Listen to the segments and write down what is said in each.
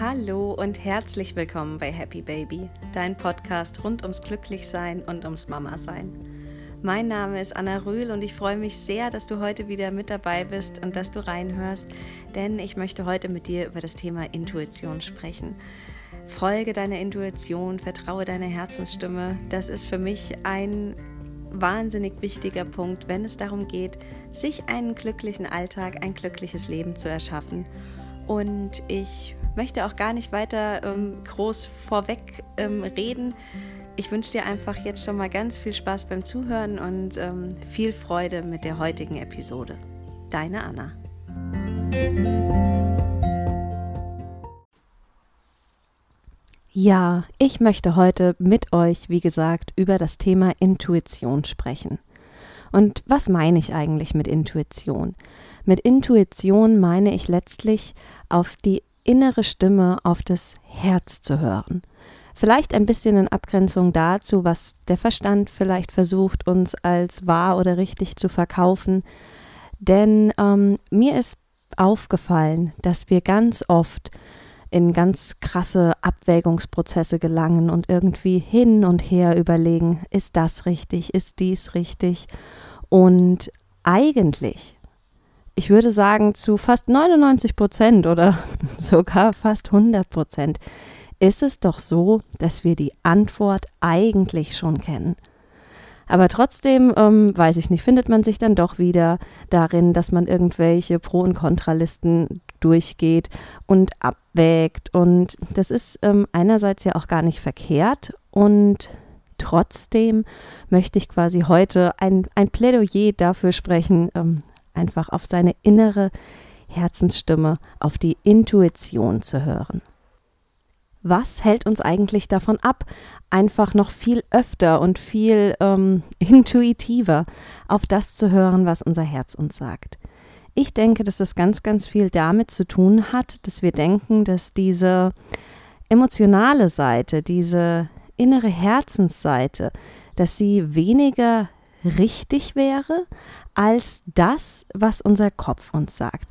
Hallo und herzlich willkommen bei Happy Baby, dein Podcast rund ums Glücklichsein und ums Mama-Sein. Mein Name ist Anna Rühl und ich freue mich sehr, dass du heute wieder mit dabei bist und dass du reinhörst, denn ich möchte heute mit dir über das Thema Intuition sprechen. Folge deiner Intuition, vertraue deiner Herzensstimme. Das ist für mich ein wahnsinnig wichtiger Punkt, wenn es darum geht, sich einen glücklichen Alltag, ein glückliches Leben zu erschaffen. Und ich möchte auch gar nicht weiter ähm, groß vorweg ähm, reden. Ich wünsche dir einfach jetzt schon mal ganz viel Spaß beim Zuhören und ähm, viel Freude mit der heutigen Episode. Deine Anna. Ja, ich möchte heute mit euch, wie gesagt, über das Thema Intuition sprechen. Und was meine ich eigentlich mit Intuition? Mit Intuition meine ich letztlich auf die innere Stimme, auf das Herz zu hören. Vielleicht ein bisschen in Abgrenzung dazu, was der Verstand vielleicht versucht, uns als wahr oder richtig zu verkaufen. Denn ähm, mir ist aufgefallen, dass wir ganz oft in ganz krasse Abwägungsprozesse gelangen und irgendwie hin und her überlegen, ist das richtig, ist dies richtig? Und eigentlich, ich würde sagen, zu fast 99 Prozent oder sogar fast 100 Prozent ist es doch so, dass wir die Antwort eigentlich schon kennen. Aber trotzdem, ähm, weiß ich nicht, findet man sich dann doch wieder darin, dass man irgendwelche Pro- und Kontralisten durchgeht und abwägt. Und das ist ähm, einerseits ja auch gar nicht verkehrt. Und trotzdem möchte ich quasi heute ein, ein Plädoyer dafür sprechen, ähm, einfach auf seine innere Herzensstimme, auf die Intuition zu hören. Was hält uns eigentlich davon ab, einfach noch viel öfter und viel ähm, intuitiver auf das zu hören, was unser Herz uns sagt? Ich denke, dass das ganz, ganz viel damit zu tun hat, dass wir denken, dass diese emotionale Seite, diese innere Herzensseite, dass sie weniger richtig wäre als das, was unser Kopf uns sagt,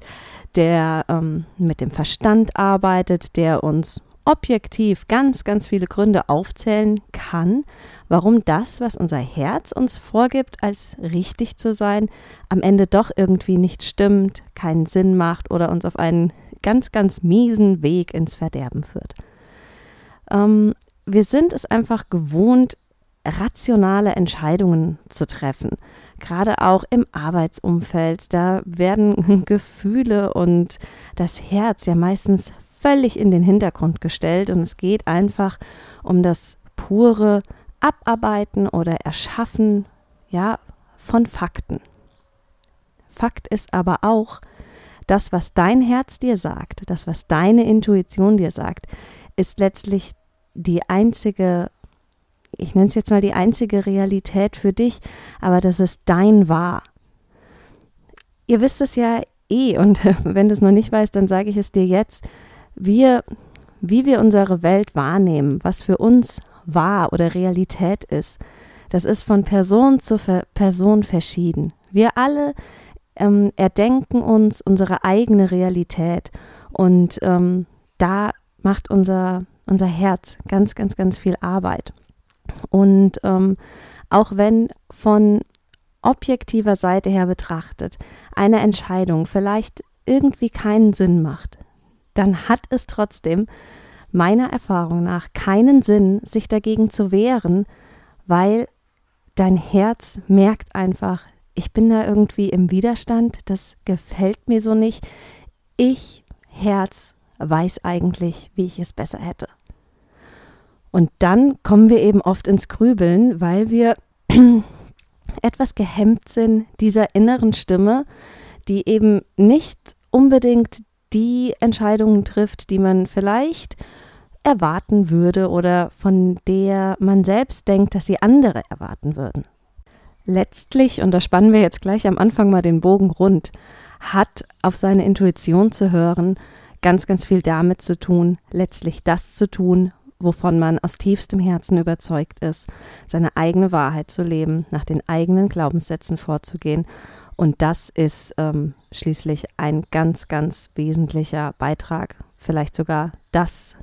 der ähm, mit dem Verstand arbeitet, der uns objektiv ganz, ganz viele Gründe aufzählen kann, warum das, was unser Herz uns vorgibt, als richtig zu sein, am Ende doch irgendwie nicht stimmt, keinen Sinn macht oder uns auf einen ganz, ganz miesen Weg ins Verderben führt. Ähm, wir sind es einfach gewohnt, rationale Entscheidungen zu treffen. Gerade auch im Arbeitsumfeld, da werden Gefühle und das Herz ja meistens völlig in den Hintergrund gestellt und es geht einfach um das pure Abarbeiten oder Erschaffen ja, von Fakten. Fakt ist aber auch, das, was dein Herz dir sagt, das, was deine Intuition dir sagt, ist letztlich die einzige, ich nenne es jetzt mal die einzige Realität für dich, aber das ist dein Wahr. Ihr wisst es ja eh und wenn du es noch nicht weißt, dann sage ich es dir jetzt wir, wie wir unsere Welt wahrnehmen, was für uns wahr oder Realität ist, das ist von Person zu Person verschieden. Wir alle ähm, erdenken uns unsere eigene Realität und ähm, da macht unser, unser Herz ganz, ganz, ganz viel Arbeit. Und ähm, auch wenn von objektiver Seite her betrachtet eine Entscheidung vielleicht irgendwie keinen Sinn macht, dann hat es trotzdem meiner Erfahrung nach keinen Sinn, sich dagegen zu wehren, weil dein Herz merkt einfach, ich bin da irgendwie im Widerstand, das gefällt mir so nicht. Ich, Herz, weiß eigentlich, wie ich es besser hätte. Und dann kommen wir eben oft ins Grübeln, weil wir etwas gehemmt sind dieser inneren Stimme, die eben nicht unbedingt die Entscheidungen trifft, die man vielleicht erwarten würde oder von der man selbst denkt, dass sie andere erwarten würden. Letztlich, und da spannen wir jetzt gleich am Anfang mal den Bogen rund, hat auf seine Intuition zu hören ganz, ganz viel damit zu tun, letztlich das zu tun, wovon man aus tiefstem Herzen überzeugt ist, seine eigene Wahrheit zu leben, nach den eigenen Glaubenssätzen vorzugehen und das ist ähm, schließlich ein ganz, ganz wesentlicher Beitrag vielleicht sogar das,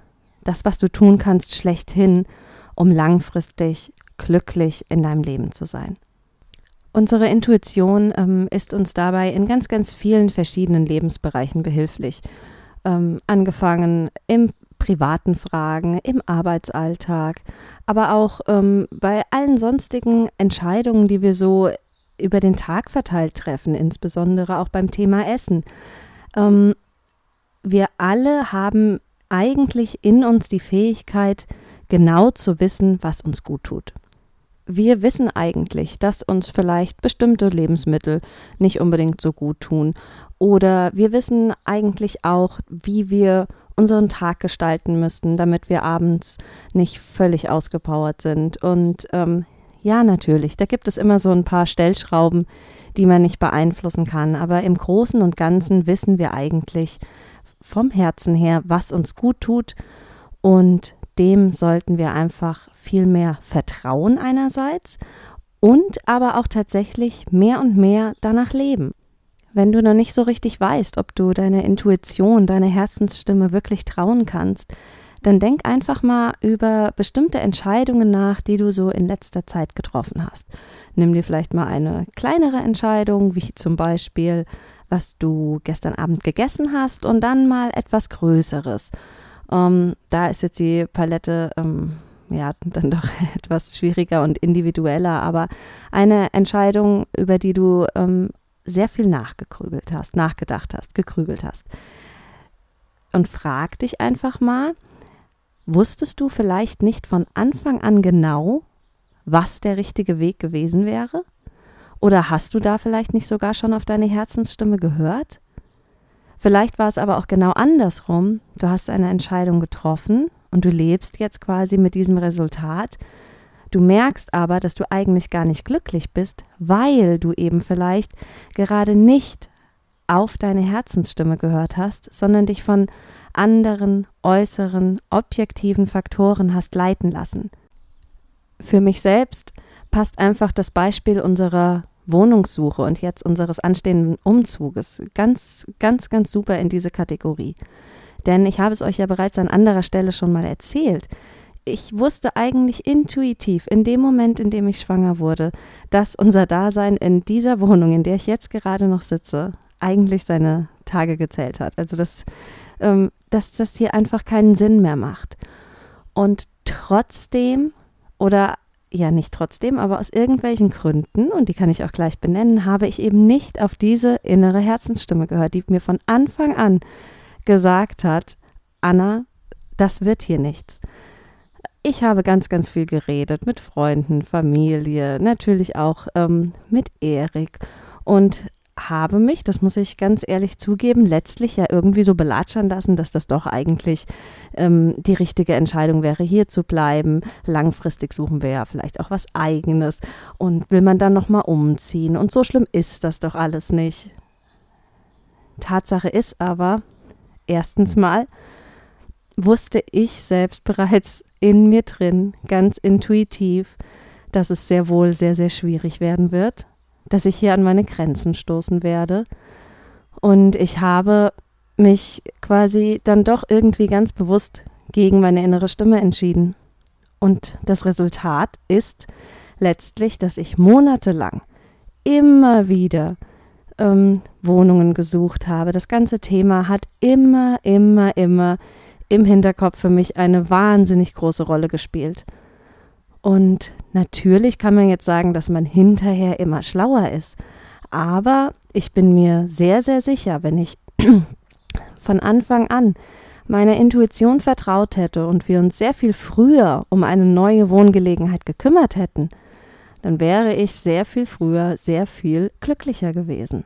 das, was du tun kannst, schlechthin, um langfristig glücklich in deinem Leben zu sein. Unsere Intuition ähm, ist uns dabei in ganz, ganz vielen verschiedenen Lebensbereichen behilflich. Ähm, angefangen im privaten Fragen, im Arbeitsalltag, aber auch ähm, bei allen sonstigen Entscheidungen, die wir so über den Tag verteilt treffen, insbesondere auch beim Thema Essen. Ähm, wir alle haben eigentlich in uns die Fähigkeit, genau zu wissen, was uns gut tut. Wir wissen eigentlich, dass uns vielleicht bestimmte Lebensmittel nicht unbedingt so gut tun. Oder wir wissen eigentlich auch, wie wir unseren Tag gestalten müssten, damit wir abends nicht völlig ausgepowert sind. Und ähm, ja, natürlich, da gibt es immer so ein paar Stellschrauben, die man nicht beeinflussen kann. Aber im Großen und Ganzen wissen wir eigentlich vom Herzen her, was uns gut tut. Und dem sollten wir einfach viel mehr vertrauen einerseits und aber auch tatsächlich mehr und mehr danach leben. Wenn du noch nicht so richtig weißt, ob du deiner Intuition, deiner Herzensstimme wirklich trauen kannst, dann denk einfach mal über bestimmte Entscheidungen nach, die du so in letzter Zeit getroffen hast. Nimm dir vielleicht mal eine kleinere Entscheidung, wie zum Beispiel, was du gestern Abend gegessen hast, und dann mal etwas Größeres. Ähm, da ist jetzt die Palette ähm, ja dann doch etwas schwieriger und individueller, aber eine Entscheidung, über die du ähm, sehr viel nachgegrübelt hast, nachgedacht hast, gegrübelt hast. Und frag dich einfach mal, wusstest du vielleicht nicht von Anfang an genau, was der richtige Weg gewesen wäre? Oder hast du da vielleicht nicht sogar schon auf deine Herzensstimme gehört? Vielleicht war es aber auch genau andersrum. Du hast eine Entscheidung getroffen und du lebst jetzt quasi mit diesem Resultat Du merkst aber, dass du eigentlich gar nicht glücklich bist, weil du eben vielleicht gerade nicht auf deine Herzensstimme gehört hast, sondern dich von anderen äußeren, objektiven Faktoren hast leiten lassen. Für mich selbst passt einfach das Beispiel unserer Wohnungssuche und jetzt unseres anstehenden Umzuges ganz, ganz, ganz super in diese Kategorie. Denn ich habe es euch ja bereits an anderer Stelle schon mal erzählt ich wusste eigentlich intuitiv in dem Moment, in dem ich schwanger wurde, dass unser Dasein in dieser Wohnung, in der ich jetzt gerade noch sitze, eigentlich seine Tage gezählt hat. Also dass, ähm, dass das hier einfach keinen Sinn mehr macht. Und trotzdem, oder ja nicht trotzdem, aber aus irgendwelchen Gründen, und die kann ich auch gleich benennen, habe ich eben nicht auf diese innere Herzensstimme gehört, die mir von Anfang an gesagt hat, Anna, das wird hier nichts. Ich habe ganz, ganz viel geredet mit Freunden, Familie, natürlich auch ähm, mit Erik und habe mich, das muss ich ganz ehrlich zugeben, letztlich ja irgendwie so belatschern lassen, dass das doch eigentlich ähm, die richtige Entscheidung wäre, hier zu bleiben. Langfristig suchen wir ja vielleicht auch was Eigenes und will man dann nochmal umziehen. Und so schlimm ist das doch alles nicht. Tatsache ist aber, erstens mal, wusste ich selbst bereits in mir drin, ganz intuitiv, dass es sehr wohl sehr, sehr schwierig werden wird, dass ich hier an meine Grenzen stoßen werde. Und ich habe mich quasi dann doch irgendwie ganz bewusst gegen meine innere Stimme entschieden. Und das Resultat ist letztlich, dass ich monatelang immer wieder ähm, Wohnungen gesucht habe. Das ganze Thema hat immer, immer, immer im Hinterkopf für mich eine wahnsinnig große Rolle gespielt. Und natürlich kann man jetzt sagen, dass man hinterher immer schlauer ist. Aber ich bin mir sehr, sehr sicher, wenn ich von Anfang an meiner Intuition vertraut hätte und wir uns sehr viel früher um eine neue Wohngelegenheit gekümmert hätten, dann wäre ich sehr viel früher sehr viel glücklicher gewesen.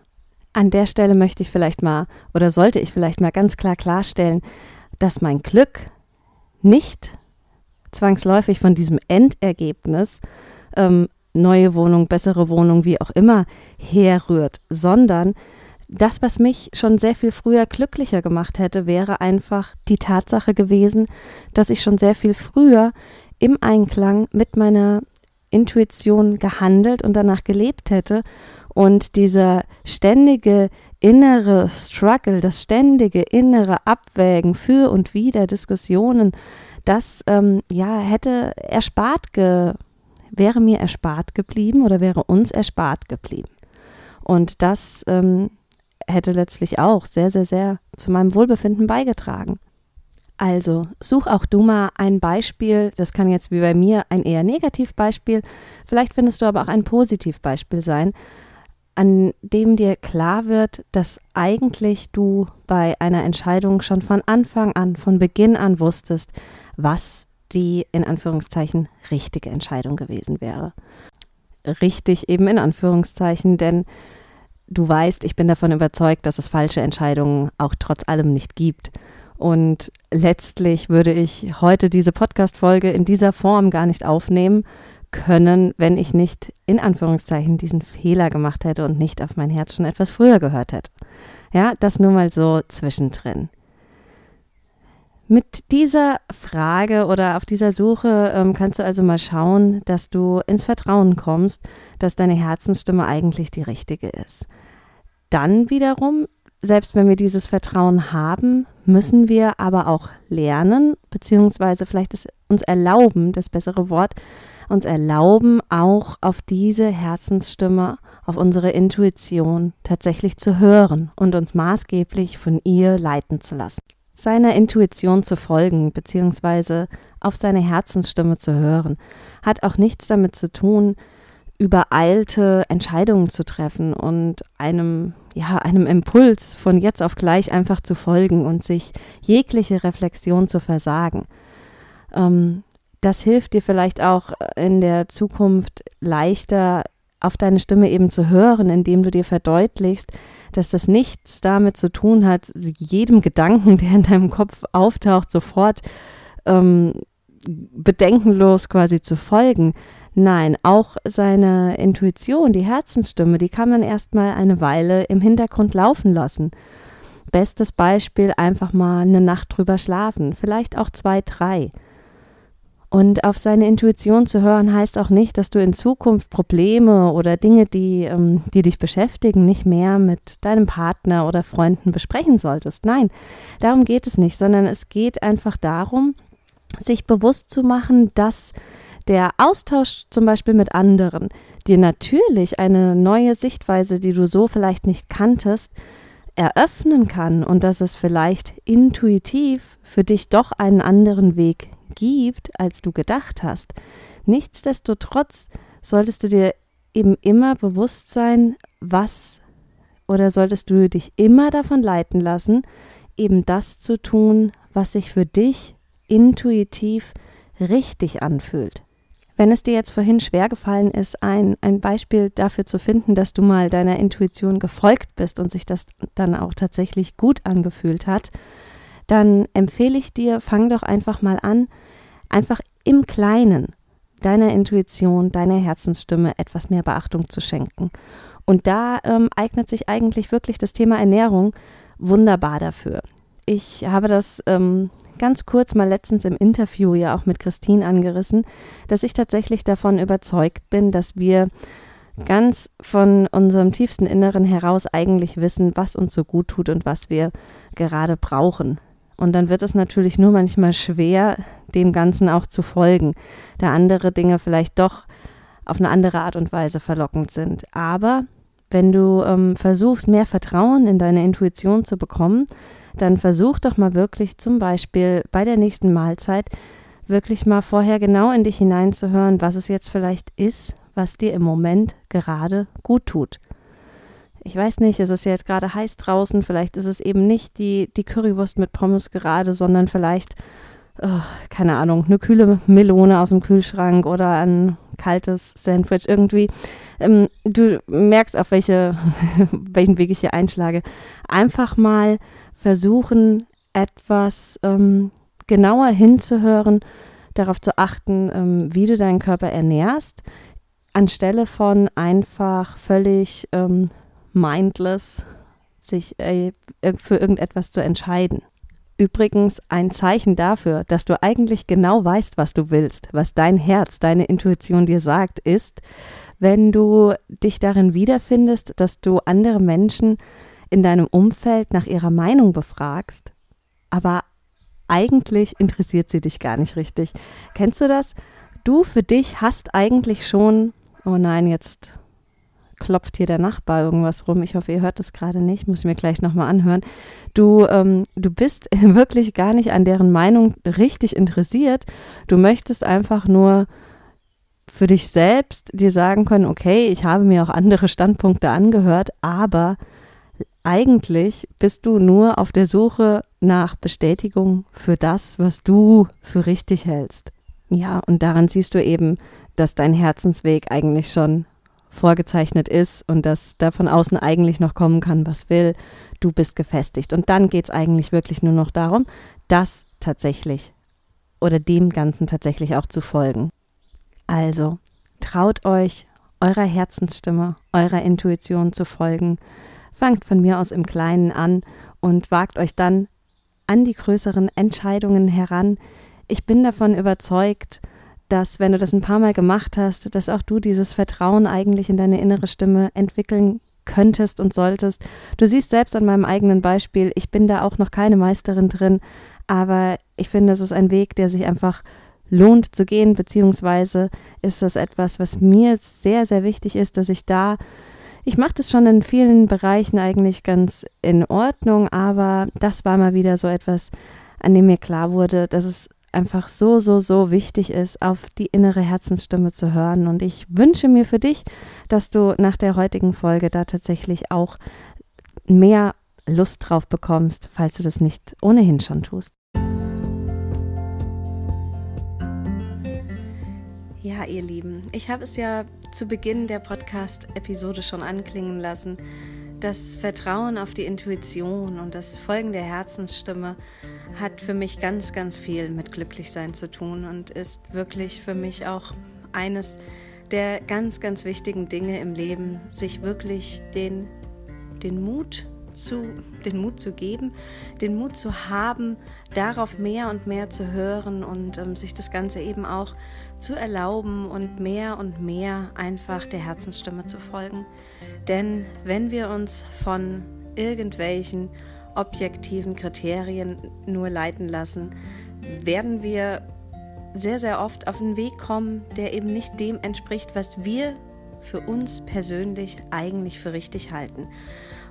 An der Stelle möchte ich vielleicht mal oder sollte ich vielleicht mal ganz klar klarstellen, dass mein Glück nicht zwangsläufig von diesem Endergebnis, ähm, neue Wohnung, bessere Wohnung, wie auch immer, herrührt, sondern das, was mich schon sehr viel früher glücklicher gemacht hätte, wäre einfach die Tatsache gewesen, dass ich schon sehr viel früher im Einklang mit meiner Intuition gehandelt und danach gelebt hätte und dieser ständige innere Struggle, das ständige innere Abwägen für und wider Diskussionen, das ähm, ja hätte erspart ge wäre mir erspart geblieben oder wäre uns erspart geblieben. Und das ähm, hätte letztlich auch sehr, sehr, sehr zu meinem Wohlbefinden beigetragen. Also such auch du mal ein Beispiel, das kann jetzt wie bei mir ein eher Negativbeispiel, vielleicht findest du aber auch ein Positivbeispiel sein, an dem dir klar wird, dass eigentlich du bei einer Entscheidung schon von Anfang an, von Beginn an wusstest, was die in Anführungszeichen richtige Entscheidung gewesen wäre. Richtig eben in Anführungszeichen, denn du weißt, ich bin davon überzeugt, dass es falsche Entscheidungen auch trotz allem nicht gibt. Und letztlich würde ich heute diese Podcast-Folge in dieser Form gar nicht aufnehmen können, wenn ich nicht in Anführungszeichen diesen Fehler gemacht hätte und nicht auf mein Herz schon etwas früher gehört hätte. Ja, das nur mal so zwischendrin. Mit dieser Frage oder auf dieser Suche ähm, kannst du also mal schauen, dass du ins Vertrauen kommst, dass deine Herzensstimme eigentlich die richtige ist. Dann wiederum selbst wenn wir dieses Vertrauen haben, müssen wir aber auch lernen, beziehungsweise vielleicht uns erlauben, das bessere Wort, uns erlauben, auch auf diese Herzensstimme, auf unsere Intuition tatsächlich zu hören und uns maßgeblich von ihr leiten zu lassen. Seiner Intuition zu folgen, beziehungsweise auf seine Herzensstimme zu hören, hat auch nichts damit zu tun, übereilte Entscheidungen zu treffen und einem, ja, einem Impuls von jetzt auf gleich einfach zu folgen und sich jegliche Reflexion zu versagen. Ähm, das hilft dir vielleicht auch in der Zukunft leichter auf deine Stimme eben zu hören, indem du dir verdeutlichst, dass das nichts damit zu tun hat, jedem Gedanken, der in deinem Kopf auftaucht, sofort ähm, bedenkenlos quasi zu folgen, Nein, auch seine Intuition, die Herzensstimme, die kann man erstmal eine Weile im Hintergrund laufen lassen. Bestes Beispiel, einfach mal eine Nacht drüber schlafen, vielleicht auch zwei, drei. Und auf seine Intuition zu hören, heißt auch nicht, dass du in Zukunft Probleme oder Dinge, die, ähm, die dich beschäftigen, nicht mehr mit deinem Partner oder Freunden besprechen solltest. Nein, darum geht es nicht, sondern es geht einfach darum, sich bewusst zu machen, dass der Austausch zum Beispiel mit anderen dir natürlich eine neue Sichtweise, die du so vielleicht nicht kanntest, eröffnen kann und dass es vielleicht intuitiv für dich doch einen anderen Weg gibt, als du gedacht hast. Nichtsdestotrotz solltest du dir eben immer bewusst sein, was oder solltest du dich immer davon leiten lassen, eben das zu tun, was sich für dich intuitiv richtig anfühlt. Wenn es dir jetzt vorhin schwer gefallen ist, ein, ein Beispiel dafür zu finden, dass du mal deiner Intuition gefolgt bist und sich das dann auch tatsächlich gut angefühlt hat, dann empfehle ich dir, fang doch einfach mal an, einfach im Kleinen deiner Intuition, deiner Herzensstimme etwas mehr Beachtung zu schenken. Und da ähm, eignet sich eigentlich wirklich das Thema Ernährung wunderbar dafür. Ich habe das ähm, ganz kurz mal letztens im Interview ja auch mit Christine angerissen, dass ich tatsächlich davon überzeugt bin, dass wir ganz von unserem tiefsten Inneren heraus eigentlich wissen, was uns so gut tut und was wir gerade brauchen. Und dann wird es natürlich nur manchmal schwer, dem Ganzen auch zu folgen, da andere Dinge vielleicht doch auf eine andere Art und Weise verlockend sind. Aber wenn du ähm, versuchst, mehr Vertrauen in deine Intuition zu bekommen, dann versuch doch mal wirklich zum Beispiel bei der nächsten Mahlzeit wirklich mal vorher genau in dich hineinzuhören, was es jetzt vielleicht ist, was dir im Moment gerade gut tut. Ich weiß nicht, es ist jetzt gerade heiß draußen, vielleicht ist es eben nicht die, die Currywurst mit Pommes gerade, sondern vielleicht, oh, keine Ahnung, eine kühle Melone aus dem Kühlschrank oder ein kaltes Sandwich irgendwie. Ähm, du merkst, auf welche, welchen Weg ich hier einschlage. Einfach mal versuchen, etwas ähm, genauer hinzuhören, darauf zu achten, ähm, wie du deinen Körper ernährst, anstelle von einfach völlig ähm, mindless sich äh, für irgendetwas zu entscheiden. Übrigens ein Zeichen dafür, dass du eigentlich genau weißt, was du willst, was dein Herz, deine Intuition dir sagt, ist, wenn du dich darin wiederfindest, dass du andere Menschen in deinem Umfeld nach ihrer Meinung befragst, aber eigentlich interessiert sie dich gar nicht richtig. Kennst du das? Du für dich hast eigentlich schon, oh nein, jetzt klopft hier der Nachbar irgendwas rum. Ich hoffe, ihr hört das gerade nicht. Muss ich mir gleich nochmal anhören. Du, ähm, du bist wirklich gar nicht an deren Meinung richtig interessiert. Du möchtest einfach nur für dich selbst dir sagen können, okay, ich habe mir auch andere Standpunkte angehört, aber eigentlich bist du nur auf der Suche nach Bestätigung für das, was du für richtig hältst. Ja, und daran siehst du eben, dass dein Herzensweg eigentlich schon vorgezeichnet ist und dass da von außen eigentlich noch kommen kann, was will. Du bist gefestigt. Und dann geht es eigentlich wirklich nur noch darum, das tatsächlich oder dem Ganzen tatsächlich auch zu folgen. Also, traut euch, eurer Herzensstimme, eurer Intuition zu folgen. Fangt von mir aus im Kleinen an und wagt euch dann an die größeren Entscheidungen heran. Ich bin davon überzeugt, dass wenn du das ein paar Mal gemacht hast, dass auch du dieses Vertrauen eigentlich in deine innere Stimme entwickeln könntest und solltest. Du siehst selbst an meinem eigenen Beispiel, ich bin da auch noch keine Meisterin drin, aber ich finde, es ist ein Weg, der sich einfach lohnt zu gehen, beziehungsweise ist das etwas, was mir sehr, sehr wichtig ist, dass ich da, ich mache das schon in vielen Bereichen eigentlich ganz in Ordnung, aber das war mal wieder so etwas, an dem mir klar wurde, dass es einfach so, so, so wichtig ist, auf die innere Herzensstimme zu hören. Und ich wünsche mir für dich, dass du nach der heutigen Folge da tatsächlich auch mehr Lust drauf bekommst, falls du das nicht ohnehin schon tust. Ja, ihr Lieben, ich habe es ja zu Beginn der Podcast-Episode schon anklingen lassen. Das Vertrauen auf die Intuition und das Folgen der Herzensstimme hat für mich ganz, ganz viel mit Glücklichsein zu tun und ist wirklich für mich auch eines der ganz, ganz wichtigen Dinge im Leben, sich wirklich den, den Mut zu, den Mut zu geben, den Mut zu haben, darauf mehr und mehr zu hören und ähm, sich das Ganze eben auch zu erlauben und mehr und mehr einfach der Herzensstimme zu folgen. Denn wenn wir uns von irgendwelchen objektiven Kriterien nur leiten lassen, werden wir sehr, sehr oft auf einen Weg kommen, der eben nicht dem entspricht, was wir für uns persönlich eigentlich für richtig halten.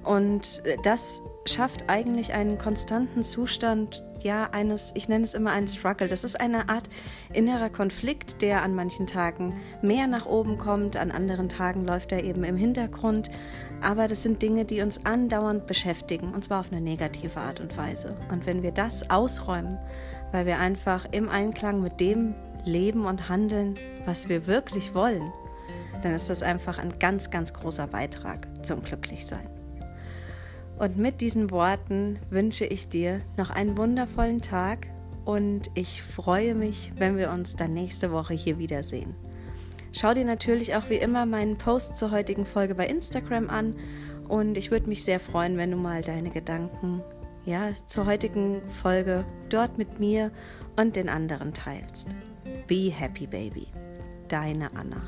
Und das schafft eigentlich einen konstanten Zustand, ja, eines, ich nenne es immer einen Struggle. Das ist eine Art innerer Konflikt, der an manchen Tagen mehr nach oben kommt, an anderen Tagen läuft er eben im Hintergrund. Aber das sind Dinge, die uns andauernd beschäftigen, und zwar auf eine negative Art und Weise. Und wenn wir das ausräumen, weil wir einfach im Einklang mit dem leben und handeln, was wir wirklich wollen, dann ist das einfach ein ganz, ganz großer Beitrag zum Glücklichsein. Und mit diesen Worten wünsche ich dir noch einen wundervollen Tag und ich freue mich, wenn wir uns dann nächste Woche hier wiedersehen. Schau dir natürlich auch wie immer meinen Post zur heutigen Folge bei Instagram an und ich würde mich sehr freuen, wenn du mal deine Gedanken ja, zur heutigen Folge dort mit mir und den anderen teilst. Be happy, baby. Deine Anna.